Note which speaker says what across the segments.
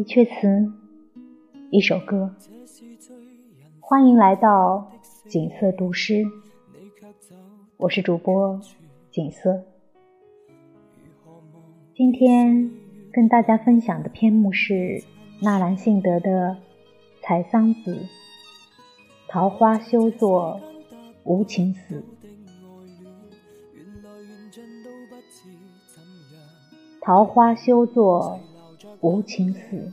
Speaker 1: 一阙词，一首歌。欢迎来到景色读诗，我是主播景色。今天跟大家分享的篇目是纳兰性德的《采桑子》：桃花休作无情死。桃花休作无情死，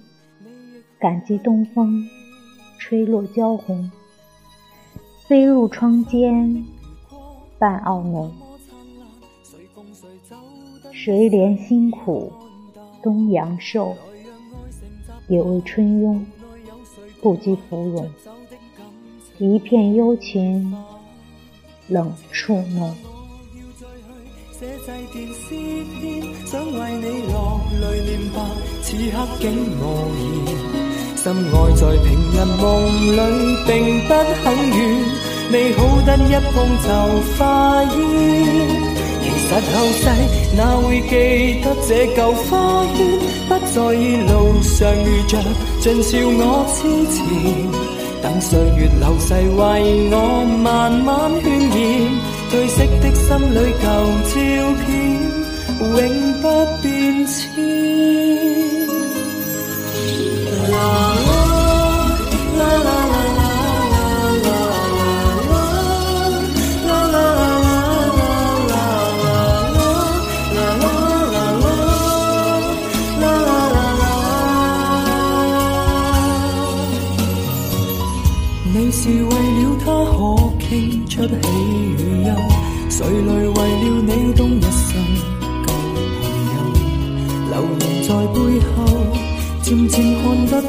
Speaker 1: 感激东风吹落娇红，飞入窗间半懊浓。谁怜辛苦东阳寿，也为春庸不及芙蓉。一片幽情冷处浓。
Speaker 2: 泪念白，此刻竟无言。心爱在平日梦里并不很远，美好得一碰就化烟。其实后世哪会记得这旧花圈？不在意路上遇着尽笑我痴缠，等岁月流逝为我慢慢渲染。褪色的心里旧照片，永不变迁。你是为了他可倾出喜。谁来为了你动一在背后，渐渐看得透。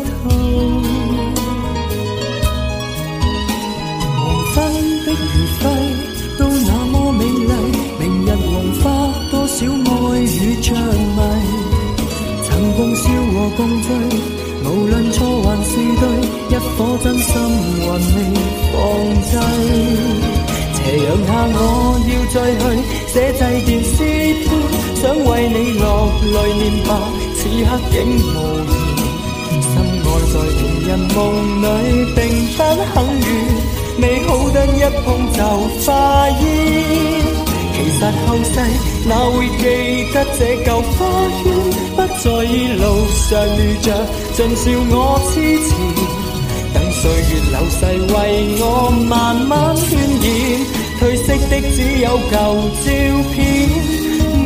Speaker 2: 黄昏的余晖都那么美丽，明日黄花多少爱与着迷。曾共笑和共醉，无论错还是对，一颗真心还未放低。斜阳下，我要再去写祭奠诗篇，想为你落泪念白，刻竟无言。深爱在情人梦里并不很远，美好得一碰就化烟。其实后世哪会记得这旧花圈？不在意路上遇着尽笑我痴缠。等岁月流逝，为我慢慢渲染。褪色的只有旧照片，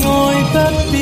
Speaker 2: 爱不变。